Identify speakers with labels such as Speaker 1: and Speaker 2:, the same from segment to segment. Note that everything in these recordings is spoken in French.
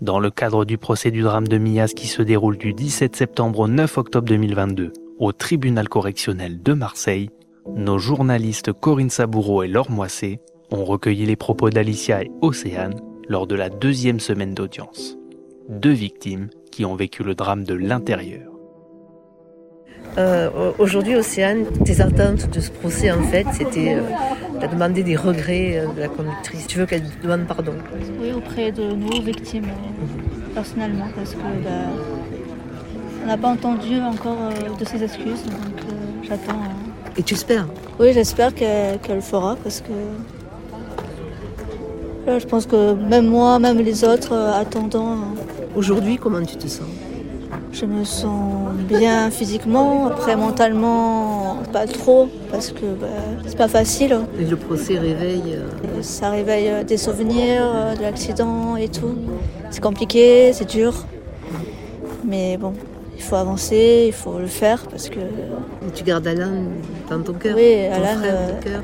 Speaker 1: Dans le cadre du procès du drame de Mias qui se déroule du 17 septembre au 9 octobre 2022 au tribunal correctionnel de Marseille, nos journalistes Corinne Saboureau et Laure Moissé ont recueilli les propos d'Alicia et Océane lors de la deuxième semaine d'audience. Deux victimes qui ont vécu le drame de l'intérieur.
Speaker 2: Euh, Aujourd'hui, Océane, tes attentes de ce procès, en fait, c'était euh, de demander des regrets euh, de la conductrice. Tu veux qu'elle demande pardon
Speaker 3: Oui, auprès de nos victimes, euh, personnellement, parce que bah, on n'a pas entendu encore euh, de ses excuses, donc euh, j'attends. euh.
Speaker 2: Et tu espères?
Speaker 3: Oui, j'espère qu'elle qu'elle le fera, parce que là, je pense que même moi, même les autres, euh, attendant, euh,
Speaker 2: Aujourd'hui, comment tu te sens?
Speaker 3: Je me sens bien physiquement, après mentalement, pas trop, parce que bah, c'est pas facile.
Speaker 2: Et Le procès réveille. euh,
Speaker 3: Et Ça réveille euh, des souvenirs euh, de l'accident et tout. C'est compliqué, c'est dur. Mais bon, il faut avancer, il faut le faire parce que
Speaker 2: tu gardes Alain dans ton cœur
Speaker 3: Oui,
Speaker 2: ton
Speaker 3: Alan,
Speaker 2: frère
Speaker 3: euh,
Speaker 2: de cœur.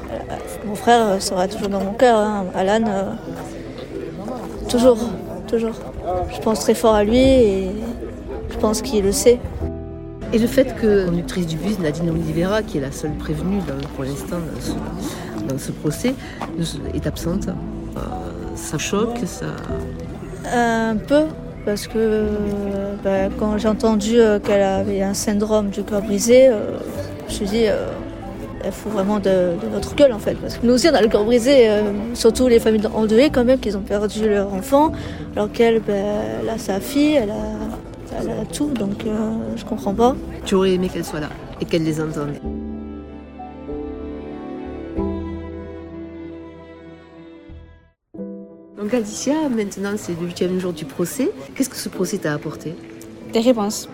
Speaker 3: mon frère sera toujours dans mon cœur. hein. Alan, euh, toujours, toujours. Je pense très fort à lui et je pense qu'il le sait.
Speaker 2: Et le fait que la conductrice du bus, Nadine Oliveira, qui est la seule prévenue pour l'instant dans ce, dans ce procès, est absente, euh, ça choque, ça.
Speaker 3: Un peu, parce que bah, quand j'ai entendu euh, qu'elle avait un syndrome du cœur brisé, euh, je me suis dit, euh, il faut vraiment de, de notre gueule en fait. Parce que nous aussi on a le cœur brisé, euh, surtout les familles endeuillées quand même, qui ont perdu leur enfant, alors qu'elle, bah, elle a sa fille, elle a, elle a tout, donc euh, je comprends pas.
Speaker 2: Tu aurais aimé qu'elle soit là et qu'elle les entende. Donc Alicia, maintenant c'est le huitième jour du procès. Qu'est-ce que ce procès t'a apporté?
Speaker 4: Des réponses.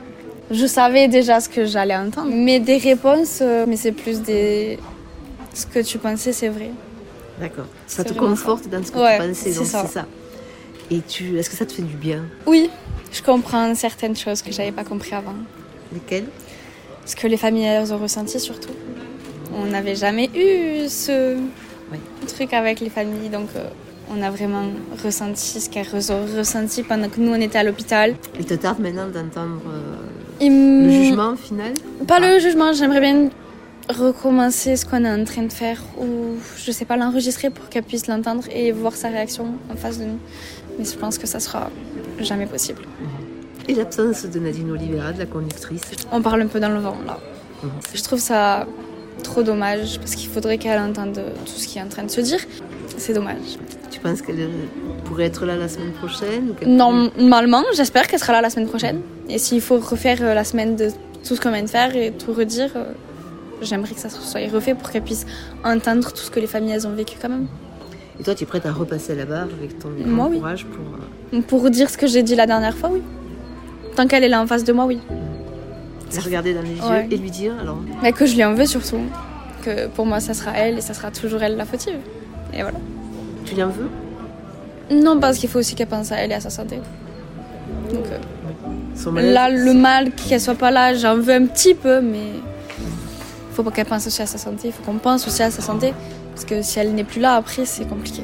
Speaker 4: Je savais déjà ce que j'allais entendre, mais des réponses, euh, mais c'est plus des. Ce que tu pensais, c'est vrai.
Speaker 2: D'accord. Ça te conforte dans ce que
Speaker 4: Ouais,
Speaker 2: tu pensais,
Speaker 4: c'est
Speaker 2: donc
Speaker 4: ça.
Speaker 2: c'est ça. Et tu, est-ce que ça te fait du bien?
Speaker 4: Oui, je comprends certaines choses que j'avais pas compris avant.
Speaker 2: Lesquelles?
Speaker 4: Ce que les familles elles ont ressenti surtout. On n'avait jamais eu ce
Speaker 2: Oui.
Speaker 4: truc avec les familles, donc euh, on a vraiment ressenti ce qu'elles ont ressenti pendant que nous on était à l'hôpital.
Speaker 2: Il te tarde maintenant d'entendre euh,
Speaker 4: Il
Speaker 2: le jugement final?
Speaker 4: Pas le jugement, j'aimerais bien recommencer ce qu'on est en train de faire ou je sais pas l'enregistrer pour qu'elle puisse l'entendre et voir sa réaction en face de nous. Mais je pense que ça sera jamais possible.
Speaker 2: Et l'absence de Nadine Oliveira, de la conductrice?
Speaker 4: On parle un peu dans le vent là.
Speaker 2: Mhm.
Speaker 4: Je trouve ça trop dommage parce qu'il faudrait qu'elle entende tout ce qui est en train de se dire. C'est dommage.
Speaker 2: Tu penses qu'elle pourrait être là la semaine prochaine ou
Speaker 4: Normalement, j'espère qu'elle sera là la semaine prochaine. Et s'il faut refaire euh, la semaine de tout ce qu'on vient de faire et tout redire, euh, j'aimerais que ça soit refait pour qu'elle puisse entendre tout ce que les familles elles ont vécu quand même.
Speaker 2: Et toi, tu es prête à repasser la barre avec ton
Speaker 4: Moi,
Speaker 2: grand
Speaker 4: oui.
Speaker 2: courage pour. euh,
Speaker 4: Pour dire ce que j'ai dit la dernière fois, oui. Tant qu'elle est là en face de moi, oui.
Speaker 2: la regarder dans les yeux
Speaker 4: Ouais.
Speaker 2: et lui dire alors
Speaker 4: Mais que je lui en veux surtout. Que pour moi, ça sera elle et ça sera toujours elle la fautive. Et voilà.
Speaker 2: tu lui en veux?
Speaker 4: Non, parce qu'il faut aussi qu'elle pense à elle et à sa santé. Donc euh,
Speaker 2: Son malaise,
Speaker 4: là, le mal qu'elle soit pas là, j'en veux un petit peu, mais faut pas qu'elle pense aussi à sa santé. Il faut qu'on pense aussi à sa santé. Parce que si elle n'est plus là, après, c'est compliqué.